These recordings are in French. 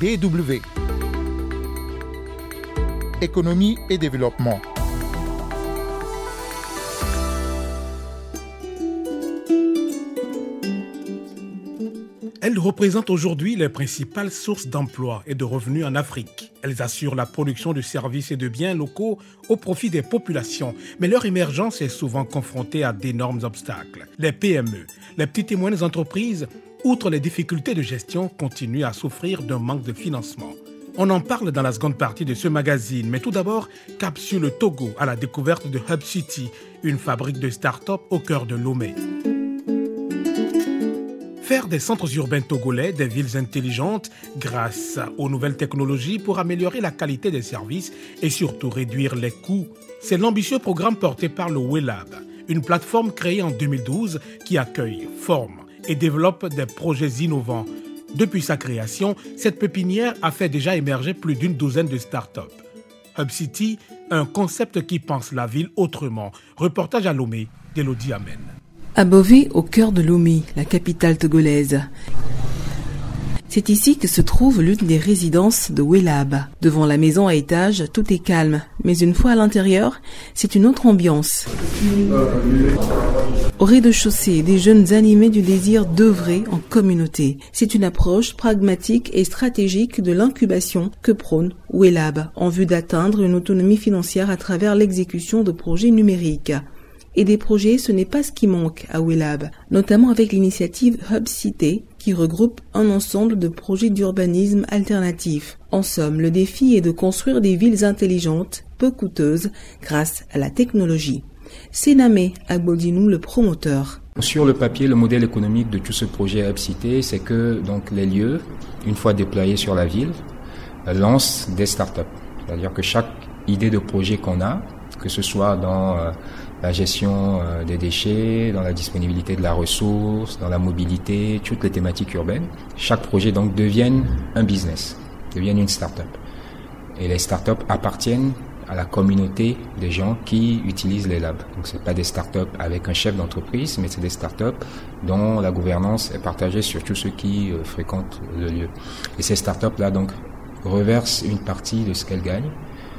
BW. Économie et développement. Elles représentent aujourd'hui les principales sources d'emploi et de revenus en Afrique. Elles assurent la production de services et de biens locaux au profit des populations, mais leur émergence est souvent confrontée à d'énormes obstacles. Les PME, les petites et moyennes entreprises, outre les difficultés de gestion, continuent à souffrir d'un manque de financement. On en parle dans la seconde partie de ce magazine, mais tout d'abord, cap sur le Togo à la découverte de Hub City, une fabrique de start-up au cœur de Lomé. Faire des centres urbains togolais des villes intelligentes grâce aux nouvelles technologies pour améliorer la qualité des services et surtout réduire les coûts. C'est l'ambitieux programme porté par le WeLab, une plateforme créée en 2012 qui accueille, forme et développe des projets innovants. Depuis sa création, cette pépinière a fait déjà émerger plus d'une douzaine de startups. Hub City, un concept qui pense la ville autrement. Reportage à Lomé d'Elodie Amen. À Bové, au cœur de Lomé, la capitale togolaise. C'est ici que se trouve l'une des résidences de Welab. Devant la maison à étage, tout est calme, mais une fois à l'intérieur, c'est une autre ambiance. Au rez-de-chaussée, des jeunes animés du désir d'œuvrer en communauté. C'est une approche pragmatique et stratégique de l'incubation que prône Welab en vue d'atteindre une autonomie financière à travers l'exécution de projets numériques et des projets, ce n'est pas ce qui manque à WeLab, notamment avec l'initiative Hub Cité qui regroupe un ensemble de projets d'urbanisme alternatif. En somme, le défi est de construire des villes intelligentes, peu coûteuses, grâce à la technologie. C'est Namé Agbodinou, le promoteur. Sur le papier, le modèle économique de tout ce projet Hub Cité, c'est que donc les lieux, une fois déployés sur la ville, lancent des startups. C'est-à-dire que chaque idée de projet qu'on a, que ce soit dans euh, la gestion euh, des déchets, dans la disponibilité de la ressource, dans la mobilité, toutes les thématiques urbaines. Chaque projet donc devienne un business, devienne une start-up. Et les start-up appartiennent à la communauté des gens qui utilisent les labs. Donc c'est pas des start-up avec un chef d'entreprise, mais c'est des start-up dont la gouvernance est partagée sur tous ceux qui euh, fréquentent le lieu. Et ces start-up là donc reversent une partie de ce qu'elles gagnent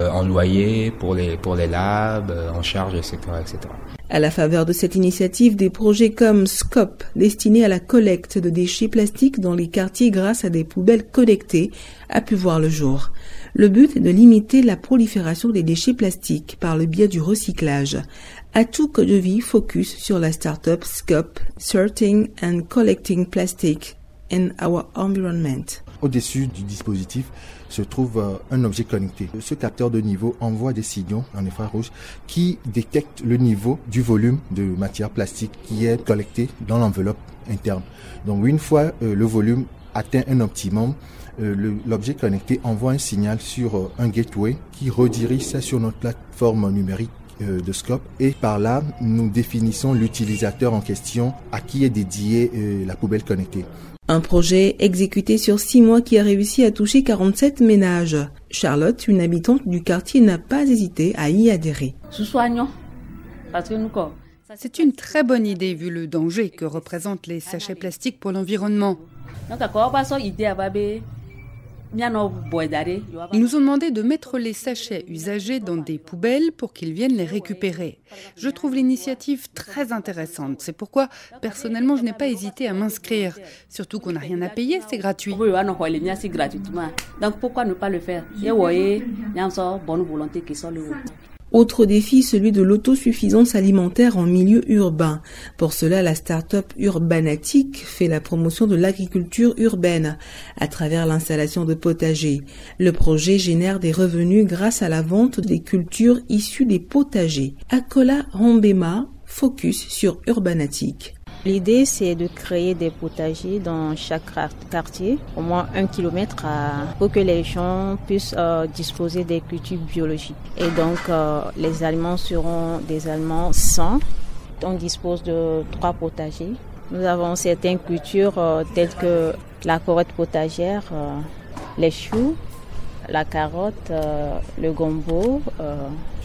en loyer pour les, pour les labs, euh, en charge, etc., etc. À la faveur de cette initiative, des projets comme SCOP, destinés à la collecte de déchets plastiques dans les quartiers grâce à des poubelles connectées, a pu voir le jour. Le but est de limiter la prolifération des déchets plastiques par le biais du recyclage. Atout que de vie focus sur la start-up SCOP, Sorting and Collecting Plastic in Our Environment. Au-dessus du dispositif se trouve euh, un objet connecté. Ce capteur de niveau envoie des signaux en infrarouge qui détectent le niveau du volume de matière plastique qui est collecté dans l'enveloppe interne. Donc une fois euh, le volume atteint un optimum, euh, l'objet connecté envoie un signal sur un gateway qui redirige ça sur notre plateforme numérique de Scope et par là nous définissons l'utilisateur en question à qui est dédiée la poubelle connectée. Un projet exécuté sur six mois qui a réussi à toucher 47 ménages. Charlotte, une habitante du quartier, n'a pas hésité à y adhérer. C'est une très bonne idée vu le danger que représentent les sachets plastiques pour l'environnement. Ils nous ont demandé de mettre les sachets usagés dans des poubelles pour qu'ils viennent les récupérer. Je trouve l'initiative très intéressante. C'est pourquoi, personnellement, je n'ai pas hésité à m'inscrire. Surtout qu'on n'a rien à payer, c'est gratuit. Donc pourquoi ne pas le faire? Bonne volonté qui autre défi, celui de l'autosuffisance alimentaire en milieu urbain. Pour cela, la start-up Urbanatic fait la promotion de l'agriculture urbaine à travers l'installation de potagers. Le projet génère des revenus grâce à la vente des cultures issues des potagers. Akola Rombema focus sur Urbanatic. L'idée, c'est de créer des potagers dans chaque quartier, au moins un kilomètre, pour que les gens puissent euh, disposer des cultures biologiques. Et donc, euh, les aliments seront des aliments sains. On dispose de trois potagers. Nous avons certaines cultures euh, telles que la carotte potagère, les choux, la carotte, le gombo,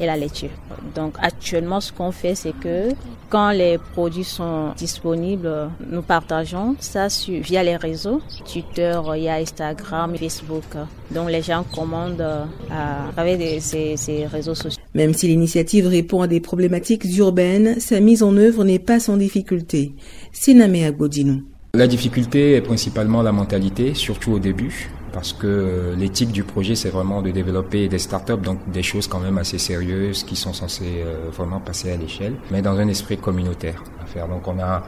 et la laitue. Donc actuellement, ce qu'on fait, c'est que quand les produits sont disponibles, nous partageons ça via les réseaux, Twitter, il y a Instagram, Facebook. Donc les gens commandent euh, à travers ces, ces réseaux sociaux. Même si l'initiative répond à des problématiques urbaines, sa mise en œuvre n'est pas sans difficulté. Siname Agodinou. La difficulté est principalement la mentalité, surtout au début parce que l'éthique du projet, c'est vraiment de développer des startups, donc des choses quand même assez sérieuses qui sont censées euh, vraiment passer à l'échelle, mais dans un esprit communautaire à faire. Donc on a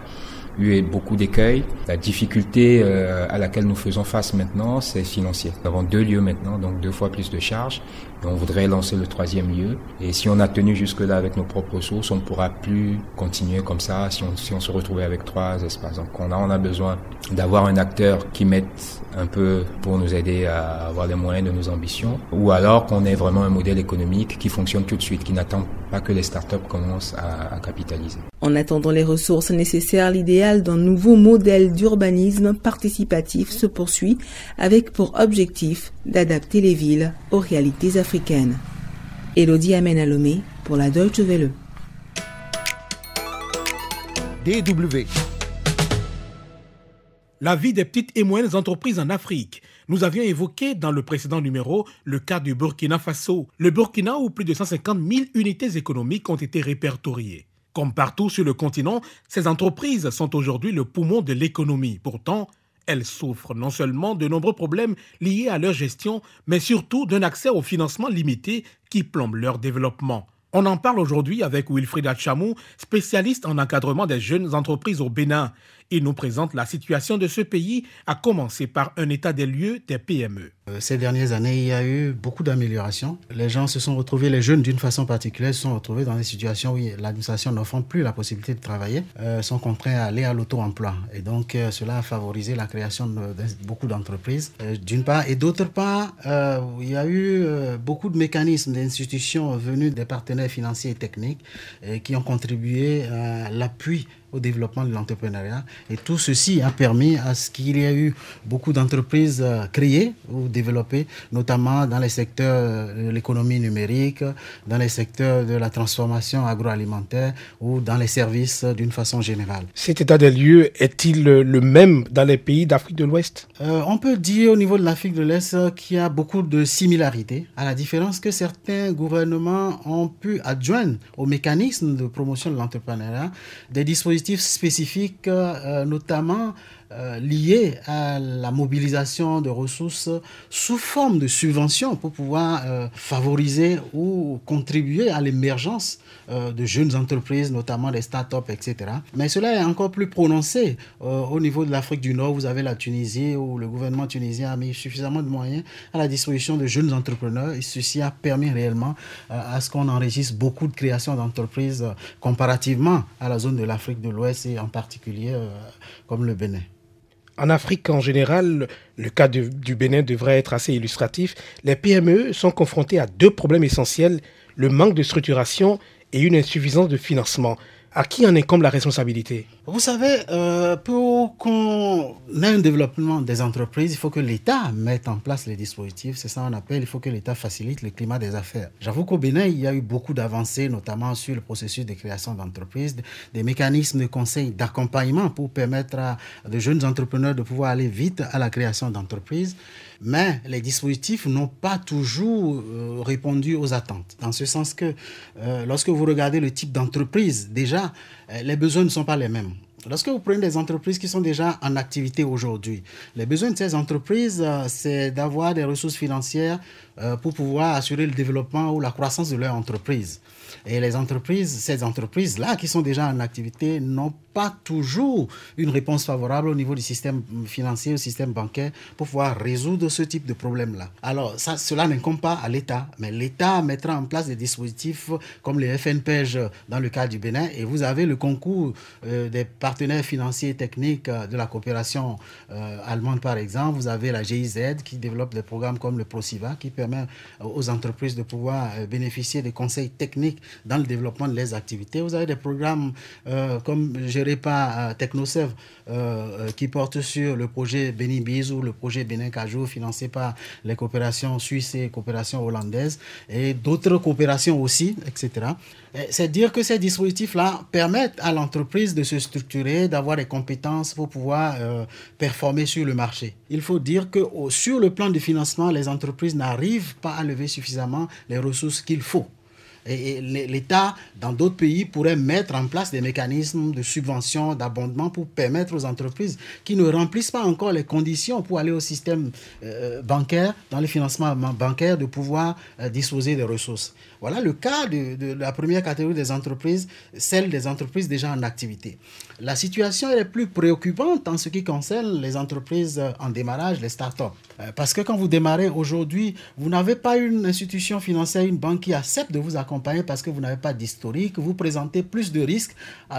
eu beaucoup d'écueils. La difficulté euh, à laquelle nous faisons face maintenant, c'est financier. Nous avons deux lieux maintenant, donc deux fois plus de charges. Et on voudrait lancer le troisième lieu. Et si on a tenu jusque-là avec nos propres ressources, on ne pourra plus continuer comme ça si on, si on se retrouvait avec trois espaces. Donc on a, on a besoin d'avoir un acteur qui mette un peu pour nous aider à avoir les moyens de nos ambitions, ou alors qu'on ait vraiment un modèle économique qui fonctionne tout de suite, qui n'attend pas que les startups commencent à, à capitaliser. En attendant les ressources nécessaires, l'idéal d'un nouveau modèle d'urbanisme participatif se poursuit avec pour objectif d'adapter les villes aux réalités africaines. Elodie Amenalomé pour la Deutsche Welle. DW la vie des petites et moyennes entreprises en Afrique. Nous avions évoqué dans le précédent numéro le cas du Burkina Faso, le Burkina où plus de 150 000 unités économiques ont été répertoriées. Comme partout sur le continent, ces entreprises sont aujourd'hui le poumon de l'économie. Pourtant, elles souffrent non seulement de nombreux problèmes liés à leur gestion, mais surtout d'un accès au financement limité qui plombe leur développement. On en parle aujourd'hui avec Wilfried Chamou, spécialiste en encadrement des jeunes entreprises au Bénin. Il nous présente la situation de ce pays, à commencer par un état des lieux des PME. Euh, ces dernières années, il y a eu beaucoup d'améliorations. Les gens se sont retrouvés, les jeunes d'une façon particulière, se sont retrouvés dans des situations où l'administration n'offre plus la possibilité de travailler, euh, sont contraints à aller à l'auto-emploi. Et donc, euh, cela a favorisé la création de, beaucoup d'entreprises, d'une part. Et d'autre part, il y a eu beaucoup de mécanismes d'institutions venus des partenaires financiers et techniques qui ont contribué à l'appui au développement de l'entrepreneuriat. Et tout ceci a permis à ce qu'il y ait eu beaucoup d'entreprises euh, créées ou développées, notamment dans les secteurs de l'économie numérique, dans les secteurs de la transformation agroalimentaire ou dans les services d'une façon générale. Cet état des lieux est-il le même dans les pays d'Afrique de l'Ouest? Euh, On peut dire au niveau de l'Afrique de l'Est qu'il y a beaucoup de similarités, à la différence que certains gouvernements ont pu adjoindre aux mécanismes de promotion de l'entrepreneuriat des dispositifs spécifiques, euh, notamment euh, lié à la mobilisation de ressources sous forme de subventions pour pouvoir euh, favoriser ou contribuer à l'émergence euh, de jeunes entreprises, notamment des start-up, etc. Mais cela est encore plus prononcé au niveau de l'Afrique du Nord. Vous avez la Tunisie où le gouvernement tunisien a mis suffisamment de moyens à la disposition de jeunes entrepreneurs et ceci a permis réellement à ce qu'on enregistre beaucoup de créations d'entreprises comparativement à la zone de l'Afrique de l'Ouest et en particulier comme le Bénin. En Afrique en général, le cas du Bénin devrait être assez illustratif. Les PME sont confrontées à deux problèmes essentiels, le manque de structuration et une insuffisance de financement. À qui en incombe la responsabilité Vous savez, euh, pour qu'on ait un développement des entreprises, il faut que l'État mette en place les dispositifs. C'est ça qu'on appelle, il faut que l'État facilite le climat des affaires. J'avoue qu'au Bénin, il y a eu beaucoup d'avancées, notamment sur le processus de création d'entreprises, des mécanismes de conseil, d'accompagnement pour permettre à de jeunes entrepreneurs de pouvoir aller vite à la création d'entreprises. Mais les dispositifs n'ont pas toujours euh, répondu aux attentes. Dans ce sens que euh, lorsque vous regardez le type d'entreprise, déjà, euh, les besoins ne sont pas les mêmes. Lorsque vous prenez des entreprises qui sont déjà en activité aujourd'hui, les besoins de ces entreprises, c'est d'avoir des ressources financières pour pouvoir assurer le développement ou la croissance de leur entreprise. Et les entreprises, ces entreprises-là qui sont déjà en activité, n'ont pas toujours une réponse favorable au niveau du système financier, au système bancaire, pour pouvoir résoudre ce type de problème-là. Alors, ça, cela n'incombe pas à l'État, mais l'État mettra en place des dispositifs comme les FNPEG dans le cas du Bénin, et vous avez le concours euh, des partenaires partenaires financiers et techniques de la coopération allemande, par exemple. Vous avez la GIZ qui développe des programmes comme le ProSiva qui permet aux entreprises de pouvoir bénéficier des conseils techniques dans le développement de leurs activités. Vous avez des programmes comme géré par TechnoServe qui portent sur le projet Bénin Bizou, le projet Bénin Cajou, financé par les coopérations suisses et coopérations hollandaises et d'autres coopérations aussi, etc. C'est dire que ces dispositifs-là permettent à l'entreprise de se structurer, d'avoir des compétences pour pouvoir euh, performer sur le marché. Il faut dire que sur le plan du financement, les entreprises n'arrivent pas à lever suffisamment les ressources qu'il faut. Et, l'État, dans d'autres pays, pourrait mettre en place des mécanismes de subvention, d'abondement pour permettre aux entreprises qui ne remplissent pas encore les conditions pour aller au système euh, bancaire, dans le financement bancaire, de pouvoir euh, disposer des ressources. Voilà le cas de, la première catégorie des entreprises, celle des entreprises déjà en activité. La situation est plus préoccupante en ce qui concerne les entreprises en démarrage, les start-up. Euh, parce que quand vous démarrez aujourd'hui, vous n'avez pas une institution financière, une banque qui accepte de vous accompagner parce que vous n'avez pas d'historique. Vous présentez plus de risques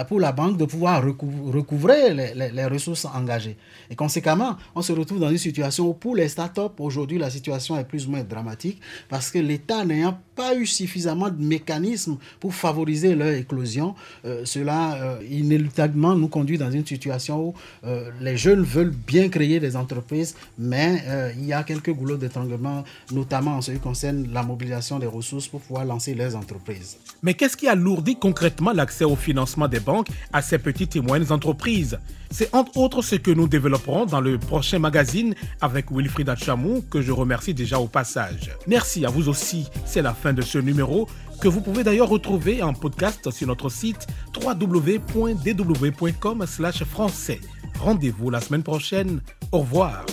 pour la banque de pouvoir recouvrer les, les ressources engagées. Et conséquemment, on se retrouve dans une situation où pour les start-up, aujourd'hui, la situation est plus ou moins dramatique parce que l'État n'ayant pas eu suffisamment de mécanismes pour favoriser leur éclosion, euh, cela euh, inéluctablement nous conduit dans une situation où euh, les jeunes veulent bien créer des entreprises, mais il y a quelques goulots d'étranglement, notamment en ce qui concerne la mobilisation des ressources pour pouvoir lancer leurs entreprises. Mais qu'est-ce qui alourdit concrètement l'accès au financement des banques à ces petites et moyennes entreprises? C'est entre autres ce que nous développerons dans le prochain magazine avec Wilfried Chamou, que je remercie déjà au passage. Merci à vous aussi, c'est la de ce numéro que vous pouvez d'ailleurs retrouver en podcast sur notre site www.dw.com/français. Rendez-vous la semaine prochaine. Au revoir.